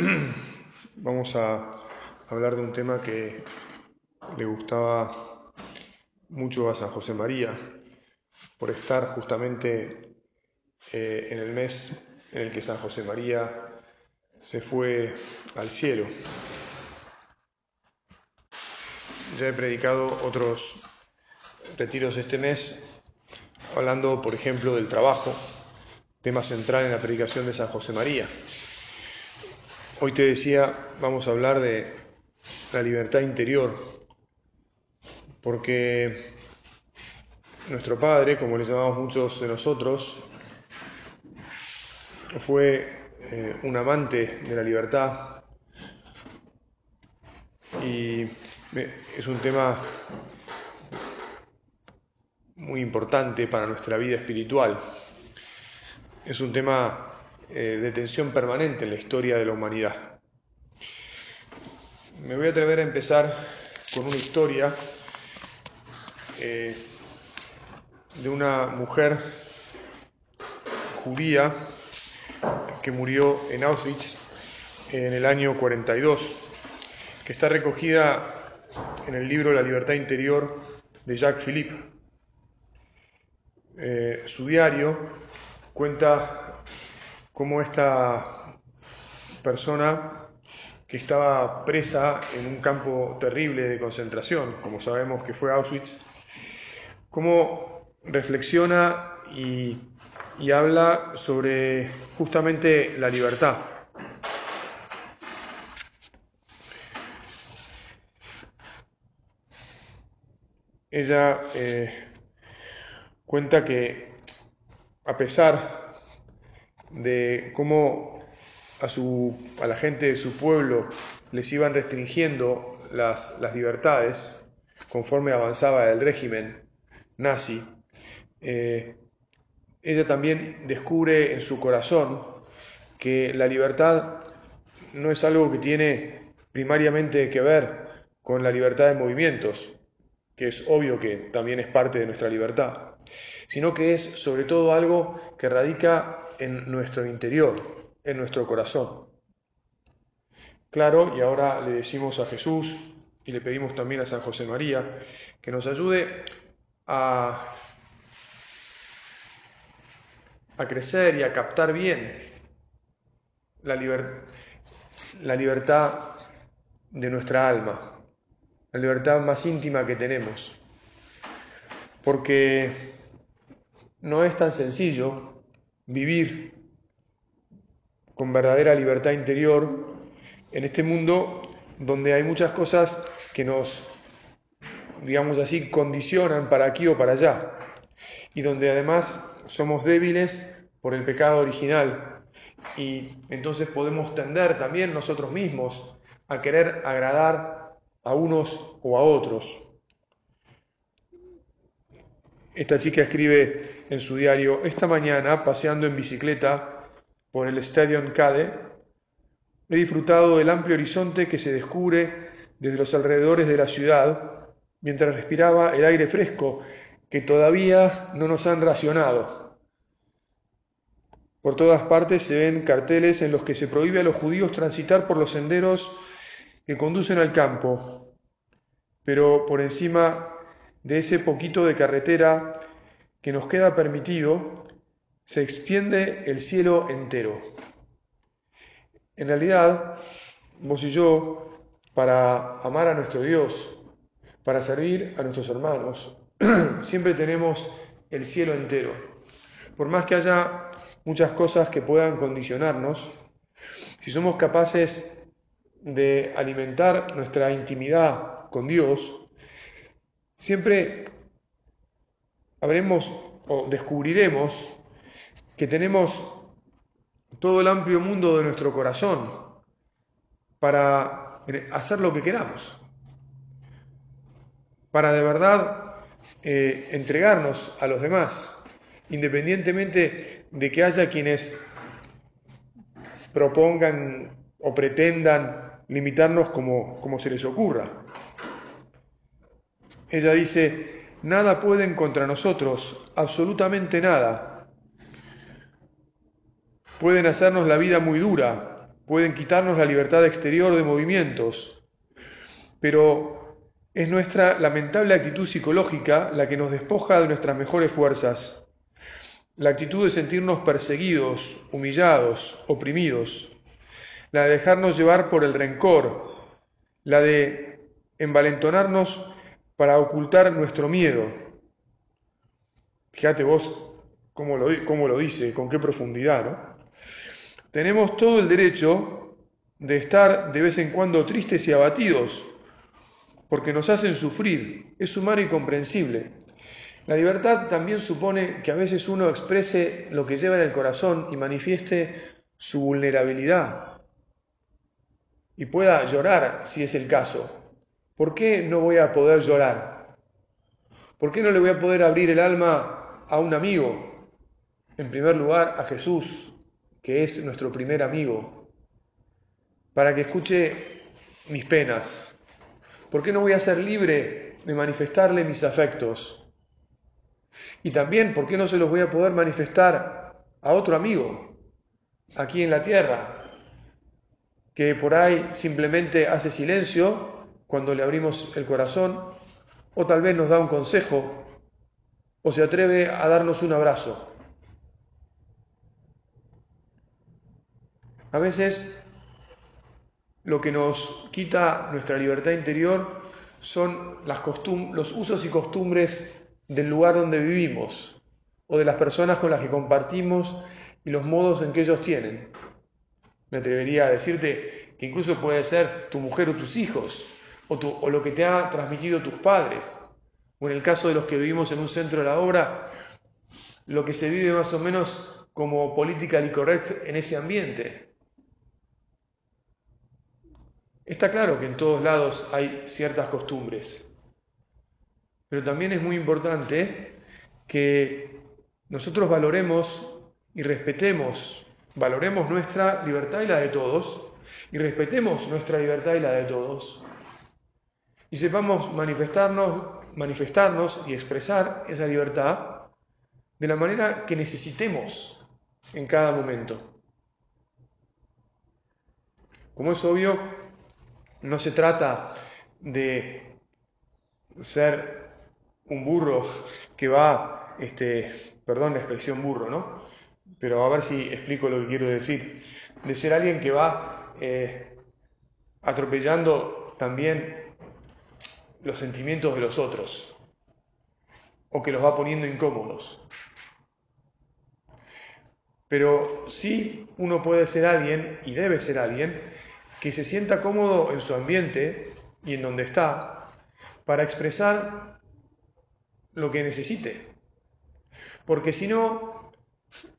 vamos a hablar de un tema que le gustaba mucho a San José María, por estar justamente eh, en el mes en el que San José María se fue al cielo. Ya he predicado otros retiros este mes, hablando, por ejemplo, del trabajo, tema central en la predicación de San José María. Hoy te decía, vamos a hablar de la libertad interior, porque nuestro Padre, como le llamamos muchos de nosotros, fue eh, un amante de la libertad y es un tema muy importante para nuestra vida espiritual. Es un tema eh, de tensión permanente en la historia de la humanidad. Me voy a atrever a empezar con una historia eh, de una mujer judía que murió en Auschwitz en el año 42, que está recogida en el libro La libertad interior de Jacques Philippe. Eh, su diario cuenta cómo esta persona que estaba presa en un campo terrible de concentración, como sabemos que fue Auschwitz, cómo reflexiona y, habla sobre justamente la libertad. Ella eh, cuenta que a pesar de cómo a, su, a la gente de su pueblo les iban restringiendo las, las libertades conforme avanzaba el régimen nazi, eh, ella también descubre en su corazón que la libertad no es algo que tiene primariamente que ver con la libertad de movimientos, que es obvio que también es parte de nuestra libertad, sino que es sobre todo algo que radica en nuestro interior, en nuestro corazón. Claro, y ahora le decimos a Jesús y le pedimos también a San José María que nos ayude a, a crecer y a captar bien la, la libertad de nuestra alma, la libertad más íntima que tenemos. Porque no es tan sencillo vivir con verdadera libertad interior en este mundo donde hay muchas cosas que nos, digamos así, condicionan para aquí o para allá, y donde además somos débiles por el pecado original, y entonces podemos tender también nosotros mismos a querer agradar a unos o a otros. Esta chica escribe en su diario, esta mañana, paseando en bicicleta por el Stadion Cade, he disfrutado del amplio horizonte que se descubre desde los alrededores de la ciudad, mientras respiraba el aire fresco que todavía no nos han racionado. Por todas partes se ven carteles en los que se prohíbe a los judíos transitar por los senderos que conducen al campo, pero por encima de ese poquito de carretera que nos queda permitido, se extiende el cielo entero. En realidad, vos y yo, para amar a nuestro Dios, para servir a nuestros hermanos, siempre tenemos el cielo entero. Por más que haya muchas cosas que puedan condicionarnos, si somos capaces de alimentar nuestra intimidad con Dios, siempre habremos o descubriremos que tenemos todo el amplio mundo de nuestro corazón para hacer lo que queramos, para de verdad eh, entregarnos a los demás, independientemente de que haya quienes propongan o pretendan limitarnos como, como se les ocurra. Ella dice, nada pueden contra nosotros, absolutamente nada. Pueden hacernos la vida muy dura, pueden quitarnos la libertad exterior de movimientos, pero es nuestra lamentable actitud psicológica la que nos despoja de nuestras mejores fuerzas, la actitud de sentirnos perseguidos, humillados, oprimidos, la de dejarnos llevar por el rencor, la de envalentonarnos para ocultar nuestro miedo. Fíjate vos cómo lo, cómo lo dice, con qué profundidad, ¿no? Tenemos todo el derecho de estar de vez en cuando tristes y abatidos, porque nos hacen sufrir, es humano y comprensible. La libertad también supone que a veces uno exprese lo que lleva en el corazón y manifieste su vulnerabilidad y pueda llorar si es el caso, ¿Por qué no voy a poder llorar? ¿Por qué no le voy a poder abrir el alma a un amigo? En primer lugar, a Jesús, que es nuestro primer amigo, para que escuche mis penas. ¿Por qué no voy a ser libre de manifestarle mis afectos? Y también, ¿por qué no se los voy a poder manifestar a otro amigo aquí en la tierra, que por ahí simplemente hace silencio cuando le abrimos el corazón, o tal vez nos da un consejo, o se atreve a darnos un abrazo. A veces lo que nos quita nuestra libertad interior son las los usos y costumbres del lugar donde vivimos o de las personas con las que compartimos y los modos en que ellos tienen. Me atrevería a decirte que incluso puede ser tu mujer o tus hijos, o, lo que te ha transmitido tus padres, o en el caso de los que vivimos en un centro de la obra, lo que se vive más o menos como politically correct en ese ambiente. Está claro que en todos lados hay ciertas costumbres, pero también es muy importante que nosotros valoremos y respetemos, valoremos nuestra libertad y la de todos, y respetemos nuestra libertad y la de todos, y sepamos manifestarnos, manifestarnos y expresar esa libertad de la manera que necesitemos en cada momento. Como es obvio, no se trata de ser un burro que va, este, perdón la expresión burro, ¿no? Pero a ver si explico lo que quiero decir. De ser alguien que va eh, atropellando también los sentimientos de los otros o que los va poniendo incómodos. Pero sí uno puede ser alguien, y debe ser alguien, que se sienta cómodo en su ambiente y en donde está, para expresar lo que necesite. Porque si no,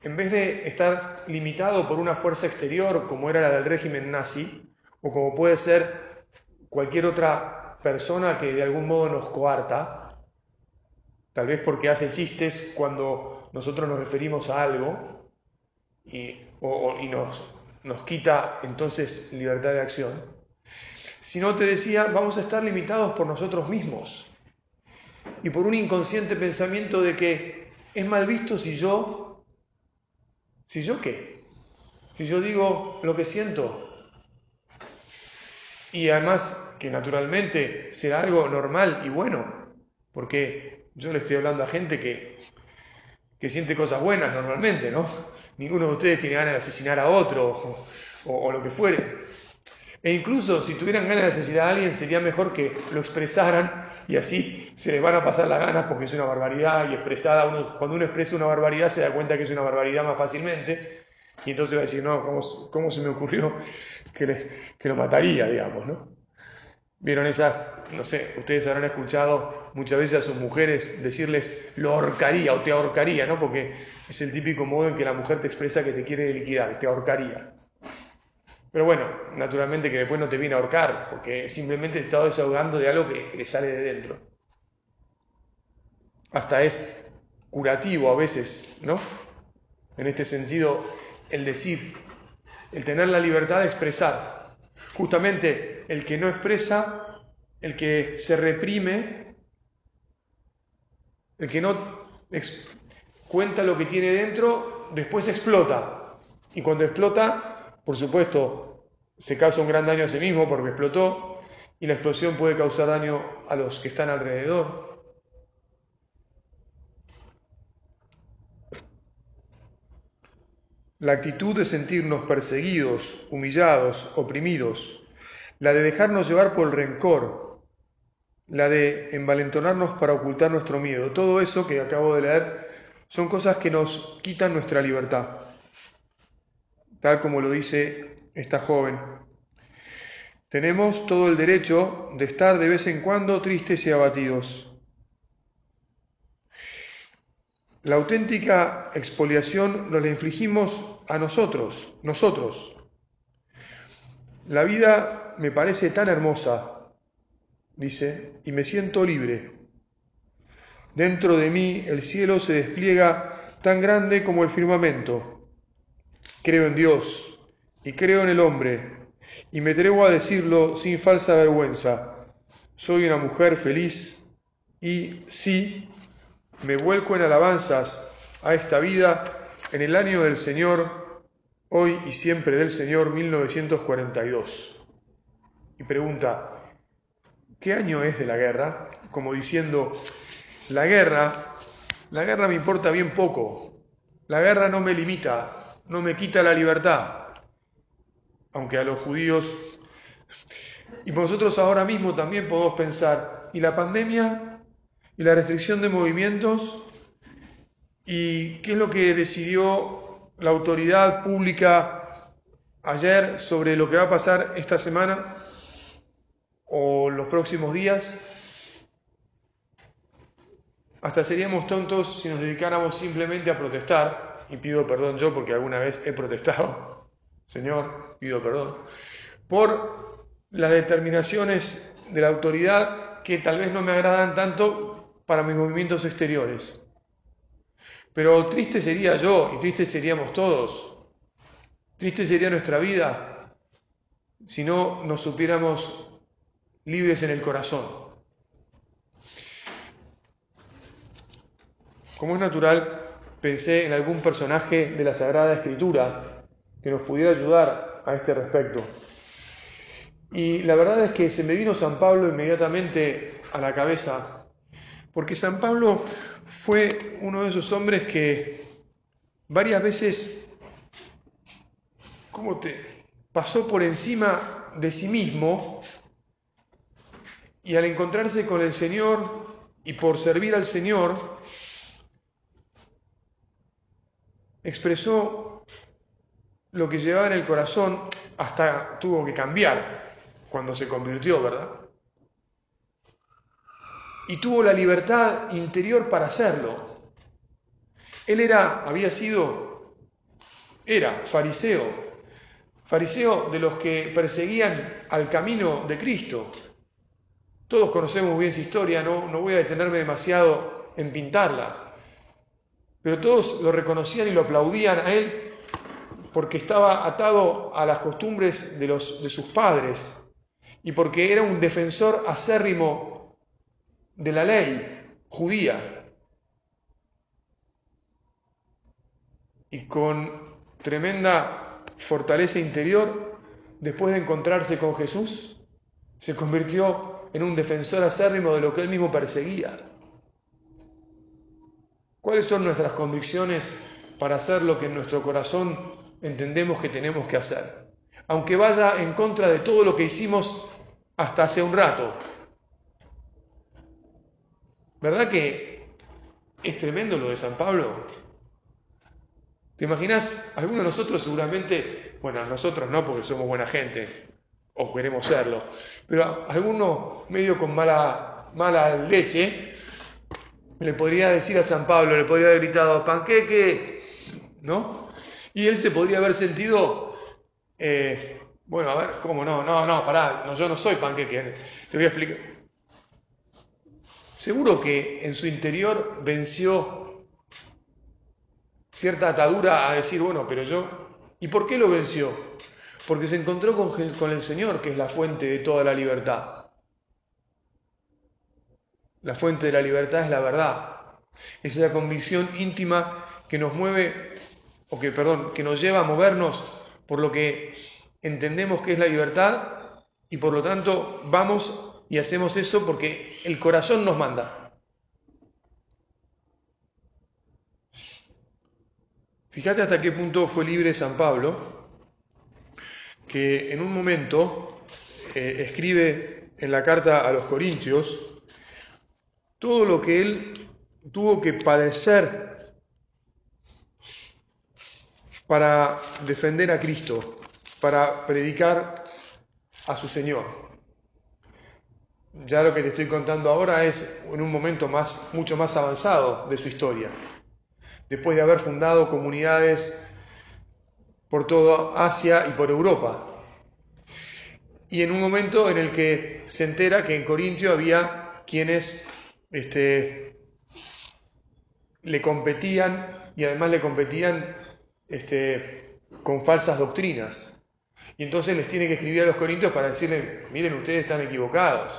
en vez de estar limitado por una fuerza exterior como era la del régimen nazi, o como puede ser cualquier otra persona que de algún modo nos coarta, tal vez porque hace chistes cuando nosotros nos referimos a algo y, nos, nos quita entonces libertad de acción. Si no te decía, vamos a estar limitados por nosotros mismos y por un inconsciente pensamiento de que es mal visto si yo, si yo qué, si yo digo lo que siento y además que naturalmente será algo normal y bueno, porque yo le estoy hablando a gente que, que siente cosas buenas normalmente, ¿no? Ninguno de ustedes tiene ganas de asesinar a otro o, lo que fuere. E incluso si tuvieran ganas de asesinar a alguien, sería mejor que lo expresaran y así se les van a pasar las ganas porque es una barbaridad y expresada, uno, cuando uno expresa una barbaridad se da cuenta que es una barbaridad más fácilmente y entonces va a decir, no, ¿cómo, cómo se me ocurrió que, que lo mataría, digamos, ¿no? Vieron esa, no sé, ustedes habrán escuchado muchas veces a sus mujeres decirles lo ahorcaría o te ahorcaría, ¿no? Porque es el típico modo en que la mujer te expresa que te quiere liquidar, te ahorcaría. Pero bueno, naturalmente que después no te viene a ahorcar, porque simplemente te está desahogando de algo que, que le sale de dentro. Hasta es curativo a veces, ¿no? En este sentido, el decir, el tener la libertad de expresar. Justamente el que no expresa, el que se reprime, el que no cuenta lo que tiene dentro, después explota. Y cuando explota, por supuesto, se causa un gran daño a sí mismo porque explotó y la explosión puede causar daño a los que están alrededor. La actitud de sentirnos perseguidos, humillados, oprimidos, la de dejarnos llevar por el rencor, la de envalentonarnos para ocultar nuestro miedo, todo eso que acabo de leer son cosas que nos quitan nuestra libertad, tal como lo dice esta joven. Tenemos todo el derecho de estar de vez en cuando tristes y abatidos La auténtica expoliación nos la infligimos a nosotros, nosotros. La vida me parece tan hermosa, dice, y me siento libre. Dentro de mí el cielo se despliega tan grande como el firmamento. Creo en Dios y creo en el hombre, y me atrevo a decirlo sin falsa vergüenza. Soy una mujer feliz y sí, me vuelco en alabanzas a esta vida en el año del Señor, hoy y siempre del Señor 1942. Y pregunta, ¿qué año es de la guerra? Como diciendo, la guerra, la guerra me importa bien poco, la guerra no me limita, no me quita la libertad, aunque a los judíos, y nosotros ahora mismo también podemos pensar, ¿y la pandemia? y la restricción de movimientos y qué es lo que decidió la autoridad pública ayer sobre lo que va a pasar esta semana o los próximos días. Hasta seríamos tontos si nos dedicáramos simplemente a protestar, y pido perdón yo porque alguna vez he protestado, Señor, pido perdón, por las determinaciones de la autoridad que tal vez no me agradan tanto, para mis movimientos exteriores. Pero triste sería yo y triste seríamos todos. Triste sería nuestra vida si no nos supiéramos libres en el corazón. Como es natural, pensé en algún personaje de la Sagrada Escritura que nos pudiera ayudar a este respecto. Y la verdad es que se me vino San Pablo inmediatamente a la cabeza porque San Pablo fue uno de esos hombres que varias veces, ¿cómo te? pasó por encima de sí mismo y al encontrarse con el Señor y por servir al Señor, expresó lo que llevaba en el corazón, hasta tuvo que cambiar cuando se convirtió, ¿verdad? y tuvo la libertad interior para hacerlo. Él era, había sido, era fariseo, fariseo de los que perseguían al camino de Cristo. Todos conocemos bien su historia, no, no voy a detenerme demasiado en pintarla, pero todos lo reconocían y lo aplaudían a él porque estaba atado a las costumbres de, los, de sus padres y porque era un defensor acérrimo de la ley judía. Y con tremenda fortaleza interior, después de encontrarse con Jesús, se convirtió en un defensor acérrimo de lo que él mismo perseguía. ¿Cuáles son nuestras convicciones para hacer lo que en nuestro corazón entendemos que tenemos que hacer? Aunque vaya en contra de todo lo que hicimos hasta hace un rato, ¿Verdad que es tremendo lo de San Pablo? ¿Te imaginas? Algunos de nosotros seguramente, bueno, nosotros no porque somos buena gente, o queremos serlo, pero alguno medio con mala, mala leche le podría decir a San Pablo, le podría haber gritado, panqueque, ¿no? Y él se podría haber sentido eh, Bueno, a ver, ¿cómo no? No, no, pará, no, yo no soy panqueque. Te voy a explicar. Seguro que en su interior venció cierta atadura a decir, bueno, pero yo... ¿Y por qué lo venció? Porque se encontró con, el Señor, que es la fuente de toda la libertad. La fuente de la libertad es la verdad. Es esa convicción íntima que nos mueve, o que, perdón, que nos lleva a movernos por lo que entendemos que es la libertad y por lo tanto vamos y hacemos eso porque el corazón nos manda. Fíjate hasta qué punto fue libre San Pablo, que en un momento eh, escribe en la carta a los Corintios todo lo que él tuvo que padecer para defender a Cristo, para predicar a su Señor. Ya lo que te estoy contando ahora es en un momento más, mucho más avanzado de su historia. Después de haber fundado comunidades por toda Asia y por Europa. Y en un momento en el que se entera que en Corintio había quienes este, le competían y además le competían este, con falsas doctrinas. Y entonces les tiene que escribir a los corintios para decirle, miren, ustedes están equivocados,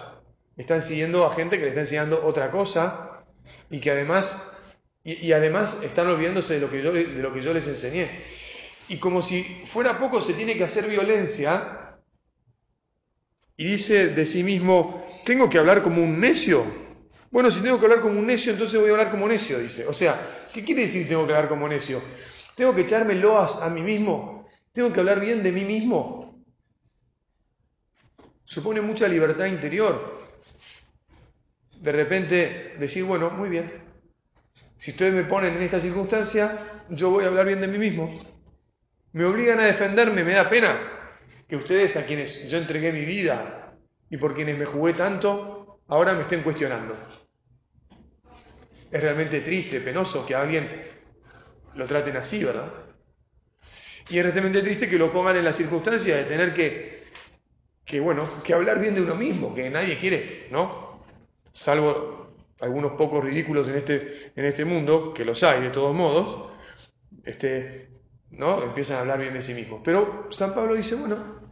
están siguiendo a gente que les está enseñando otra cosa y que además, y, además están olvidándose de lo, que yo, de lo que yo les enseñé. Y como si fuera poco, se tiene que hacer violencia y dice de sí mismo, tengo que hablar como un necio. Bueno, si tengo que hablar como un necio, entonces voy a hablar como necio, dice. O sea, ¿qué quiere decir tengo que hablar como necio? ¿Tengo que echarme loas a mí mismo? ¿Tengo que hablar bien de mí mismo? Supone mucha libertad interior. De repente decir, bueno, muy bien. Si ustedes me ponen en esta circunstancia, yo voy a hablar bien de mí mismo. Me obligan a defenderme, me da pena que ustedes a quienes yo entregué mi vida y por quienes me jugué tanto, ahora me estén cuestionando. Es realmente triste, penoso que alguien lo traten así, ¿verdad? Y es realmente triste que lo pongan en la circunstancia de tener que, que, bueno, que hablar bien de uno mismo, que nadie quiere, ¿no? Salvo algunos pocos ridículos en este, en este mundo, que los hay de todos modos, este, ¿no? Empiezan a hablar bien de sí mismos. Pero San Pablo dice, bueno,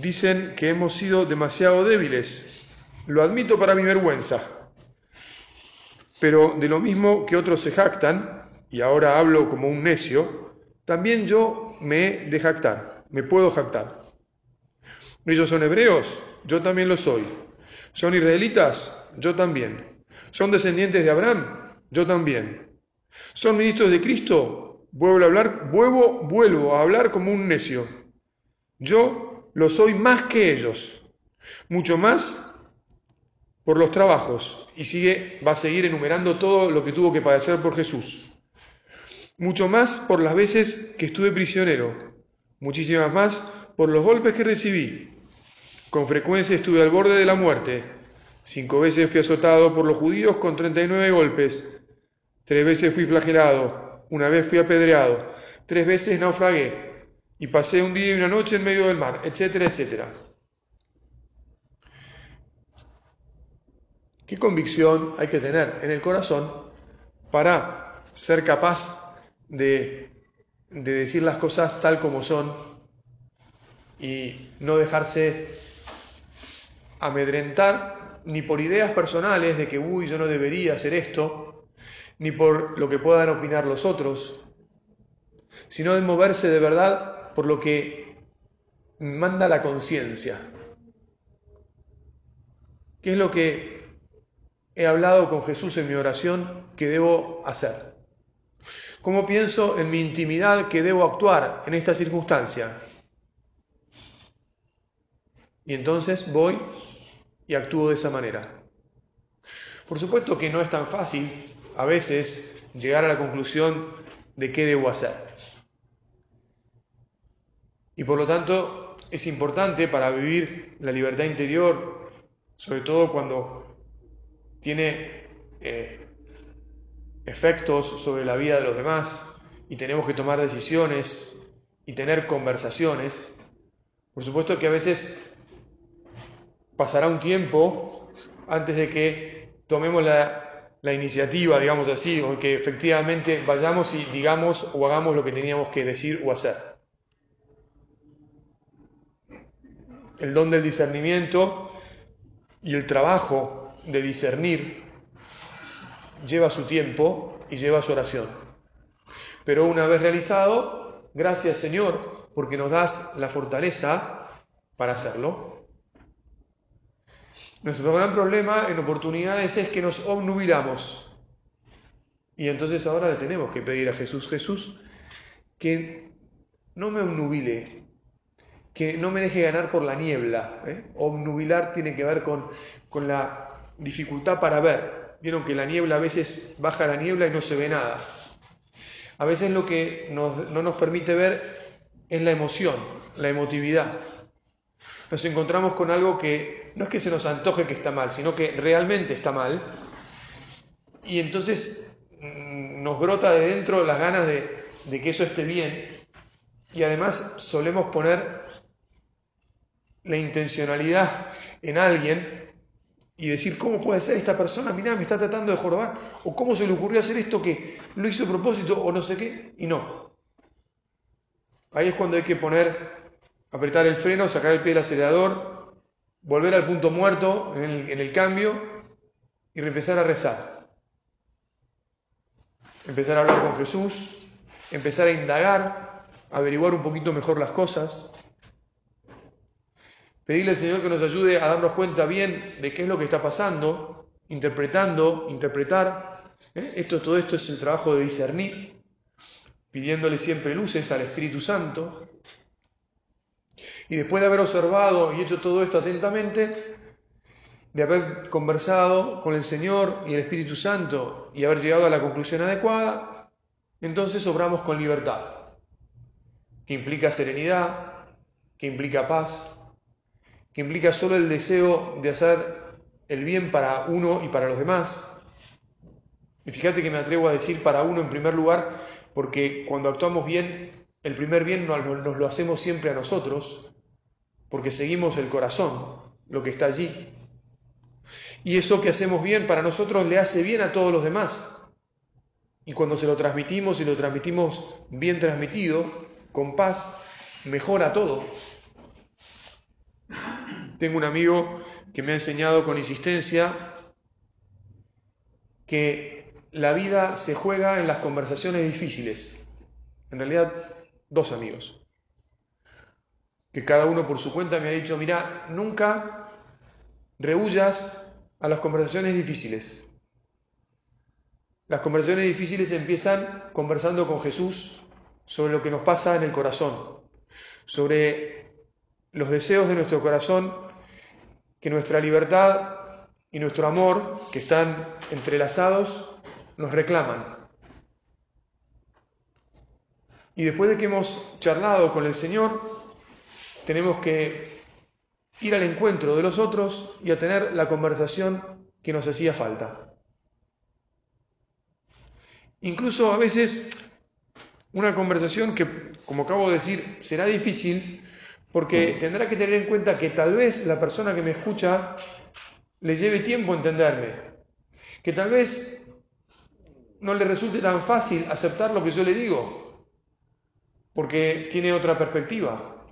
Dicen que hemos sido demasiado débiles. Lo admito para mi vergüenza. Pero de lo mismo que otros se jactan, y ahora hablo como un necio, también yo me he de jactar, me puedo jactar. Ellos son hebreos, yo también lo soy. Son israelitas, yo también. Son descendientes de Abraham, yo también. Son ministros de Cristo, vuelvo a hablar, vuelvo, vuelvo a hablar como un necio. Yo lo soy más que ellos, mucho más por los trabajos, y sigue, va a seguir enumerando todo lo que tuvo que padecer por Jesús. Mucho más por las veces que estuve prisionero, muchísimas más por los golpes que recibí. Con frecuencia estuve al borde de la muerte. Cinco veces fui azotado por los judíos con 39 golpes. Tres veces fui flagelado. Una vez fui apedreado. Tres veces naufragué y pasé un día y una noche en medio del mar, etcétera, etcétera. ¿Qué convicción hay que tener en el corazón para ser capaz de, de decir las cosas tal como son y no dejarse amedrentar ni por ideas personales de que, uy, yo no debería hacer esto, ni por lo que puedan opinar los otros, sino de moverse de verdad por lo que manda la conciencia. ¿Qué es lo que he hablado con Jesús en mi oración que debo hacer? ¿Cómo pienso en mi intimidad que debo actuar en esta circunstancia? Y entonces voy y actúo de esa manera. Por supuesto que no es tan fácil a veces llegar a la conclusión de qué debo hacer. Y por lo tanto es importante para vivir la libertad interior sobre todo cuando tiene eh, efectos sobre la vida de los demás y tenemos que tomar decisiones y tener conversaciones. Por supuesto que a veces pasará un tiempo antes de que tomemos la, iniciativa, digamos así, o que efectivamente vayamos y digamos o hagamos lo que teníamos que decir o hacer. El don del discernimiento y el trabajo de discernir lleva su tiempo y lleva su oración. Pero una vez realizado, gracias Señor, porque nos das la fortaleza para hacerlo. Nuestro gran problema en oportunidades es que nos obnubilamos. Y entonces ahora le tenemos que pedir a Jesús, Jesús, que no me obnubile, que no me deje ganar por la niebla. ¿eh? Obnubilar tiene que ver con, con la dificultad para ver. Vieron que la niebla a veces baja la niebla y no se ve nada. A veces lo que no nos permite ver es la emoción, la emotividad. Nos encontramos con algo que no es que se nos antoje que está mal, sino que realmente está mal. Y entonces mm, nos brota de dentro las ganas de que eso esté bien. Y además solemos poner la intencionalidad en alguien y decir, ¿cómo puede ser esta persona? Mirá, me está tratando de jorobar. O cómo se le ocurrió hacer esto que lo hizo a propósito o no sé qué. Y no. Ahí es cuando hay que poner, apretar el freno, sacar el pie del acelerador, volver al punto muerto en el, en el cambio y empezar a rezar. Empezar a hablar con Jesús, empezar a indagar, averiguar un poquito mejor las cosas. Pedirle al Señor que nos ayude a darnos cuenta bien de qué es lo que está pasando, interpretando, interpretar. ¿eh? Esto, todo esto es el trabajo de discernir, pidiéndole siempre luces al Espíritu Santo. Y después de haber observado y hecho todo esto atentamente, de haber conversado con el Señor y el Espíritu Santo y haber llegado a la conclusión adecuada, entonces obramos con libertad, que implica serenidad, que implica paz, que implica solo el deseo de hacer el bien para uno y para los demás. Y fíjate que me atrevo a decir para uno en primer lugar, porque cuando actuamos bien, el primer bien nos, nos lo hacemos siempre a nosotros, porque seguimos el corazón, lo que está allí. Y eso que hacemos bien para nosotros le hace bien a todos los demás. Y cuando se lo transmitimos y lo transmitimos bien transmitido, con paz, mejora todo. Tengo un amigo que me ha enseñado con insistencia que la vida se juega en las conversaciones difíciles. En realidad, dos amigos. Que cada uno por su cuenta me ha dicho, mira, nunca rehuyas a las conversaciones difíciles. Las conversaciones difíciles empiezan conversando con Jesús sobre lo que nos pasa en el corazón, sobre los deseos de nuestro corazón que nuestra libertad y nuestro amor, que están entrelazados, nos reclaman. Y después de que hemos charlado con el Señor, tenemos que ir al encuentro de los otros y a tener la conversación que nos hacía falta. Incluso a veces una conversación que, como acabo de decir, será difícil, porque tendrá que tener en cuenta que tal vez la persona que me escucha le lleve tiempo entenderme, que tal vez no le resulte tan fácil aceptar lo que yo le digo, porque tiene otra perspectiva,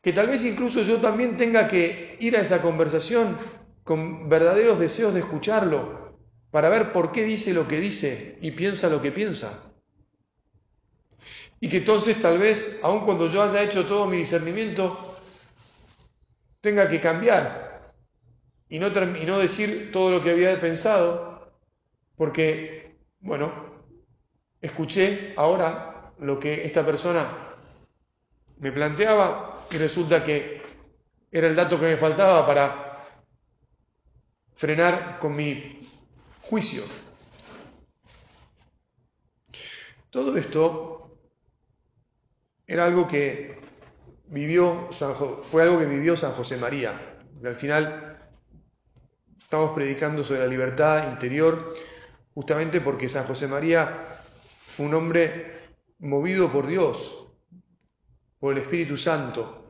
que tal vez incluso yo también tenga que ir a esa conversación con verdaderos deseos de escucharlo, para ver por qué dice lo que dice y piensa lo que piensa. Y que entonces tal vez, aun cuando yo haya hecho todo mi discernimiento, tenga que cambiar y no, y no decir todo lo que había pensado, porque, bueno, escuché ahora lo que esta persona me planteaba y resulta que era el dato que me faltaba para frenar con mi juicio. Todo esto era algo que vivió San fue algo que vivió San José María. al final Estamos predicando sobre la libertad interior, justamente porque San José María fue un hombre movido por Dios, por el Espíritu Santo,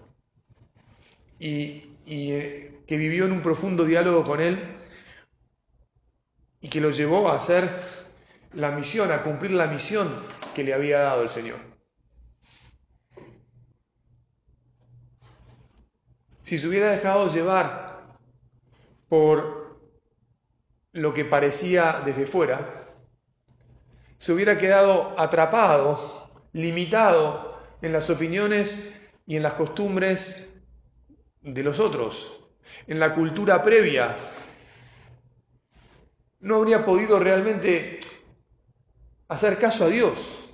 y, eh, que vivió en un profundo diálogo con Él y que lo llevó a hacer la misión, a cumplir la misión que le había dado el Señor. Si se hubiera dejado llevar por lo que parecía desde fuera, se hubiera quedado atrapado, limitado en las opiniones y en las costumbres de los otros, en la cultura previa. No habría podido realmente hacer caso a Dios.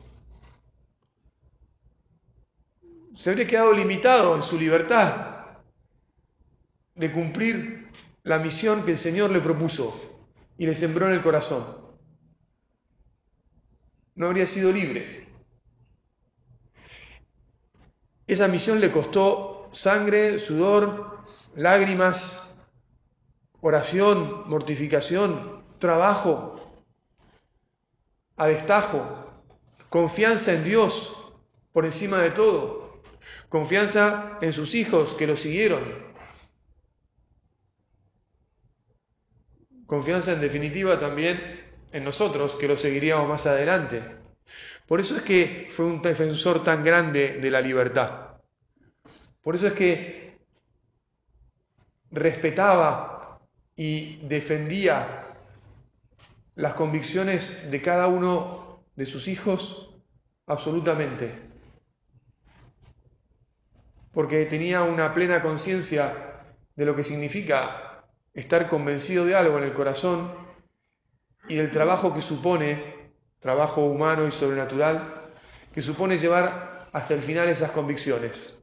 Se habría quedado limitado en su libertad de cumplir la misión que el Señor le propuso y le sembró en el corazón. No habría sido libre. Esa misión le costó sangre, sudor, lágrimas, oración, mortificación, trabajo, a destajo, confianza en Dios por encima de todo, confianza en sus hijos que lo siguieron, confianza en definitiva también en nosotros que lo seguiríamos más adelante. Por eso es que fue un defensor tan grande de la libertad. Por eso es que respetaba y defendía las convicciones de cada uno de sus hijos absolutamente, porque tenía una plena conciencia de lo que significa estar convencido de algo en el corazón y del trabajo que supone, trabajo humano y sobrenatural, que supone llevar hasta el final esas convicciones.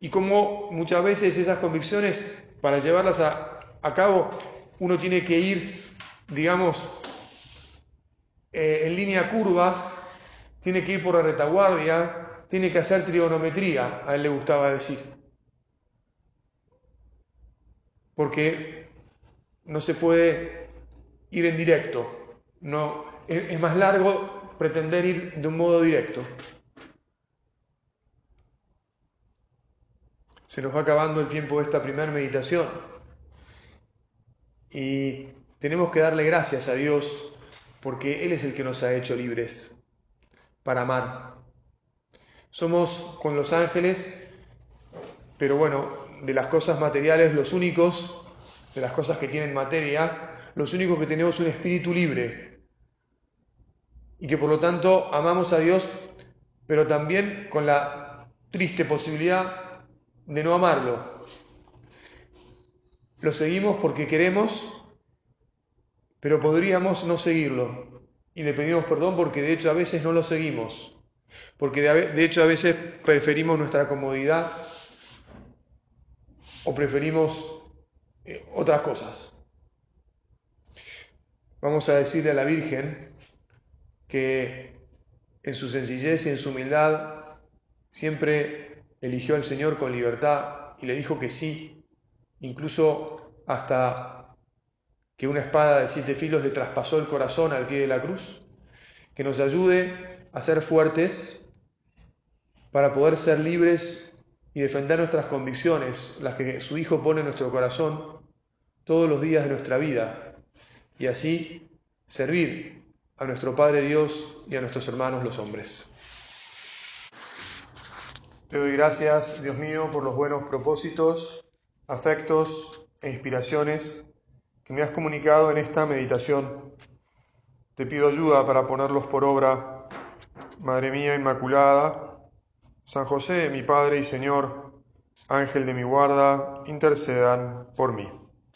Y como muchas veces esas convicciones, para llevarlas a, cabo, uno tiene que ir digamos, eh, en línea curva, tiene que ir por la retaguardia, tiene que hacer trigonometría, a él le gustaba decir. Porque no se puede ir en directo, no, es más largo pretender ir de un modo directo. Se nos va acabando el tiempo de esta primera meditación. Y tenemos que darle gracias a Dios porque Él es el que nos ha hecho libres para amar. Somos con los ángeles, pero bueno, de las cosas materiales los únicos, de las cosas que tienen materia, los únicos que tenemos un espíritu libre y que por lo tanto amamos a Dios, pero también con la triste posibilidad de no amarlo. Lo seguimos porque queremos pero podríamos no seguirlo. Y le pedimos perdón porque de hecho a veces no lo seguimos. Porque de, hecho a veces preferimos nuestra comodidad o preferimos eh, otras cosas. Vamos a decirle a la Virgen que en su sencillez y en su humildad siempre eligió al Señor con libertad y le dijo que sí, incluso hasta que una espada de siete filos le traspasó el corazón al pie de la cruz, que nos ayude a ser fuertes para poder ser libres y defender nuestras convicciones, las que su Hijo pone en nuestro corazón todos los días de nuestra vida, y así servir a nuestro Padre Dios y a nuestros hermanos los hombres. Te doy gracias, Dios mío, por los buenos propósitos, afectos e inspiraciones que me has comunicado en esta meditación. Te pido ayuda para ponerlos por obra. Madre mía Inmaculada, San José, mi Padre y Señor, Ángel de mi guarda, intercedan por mí.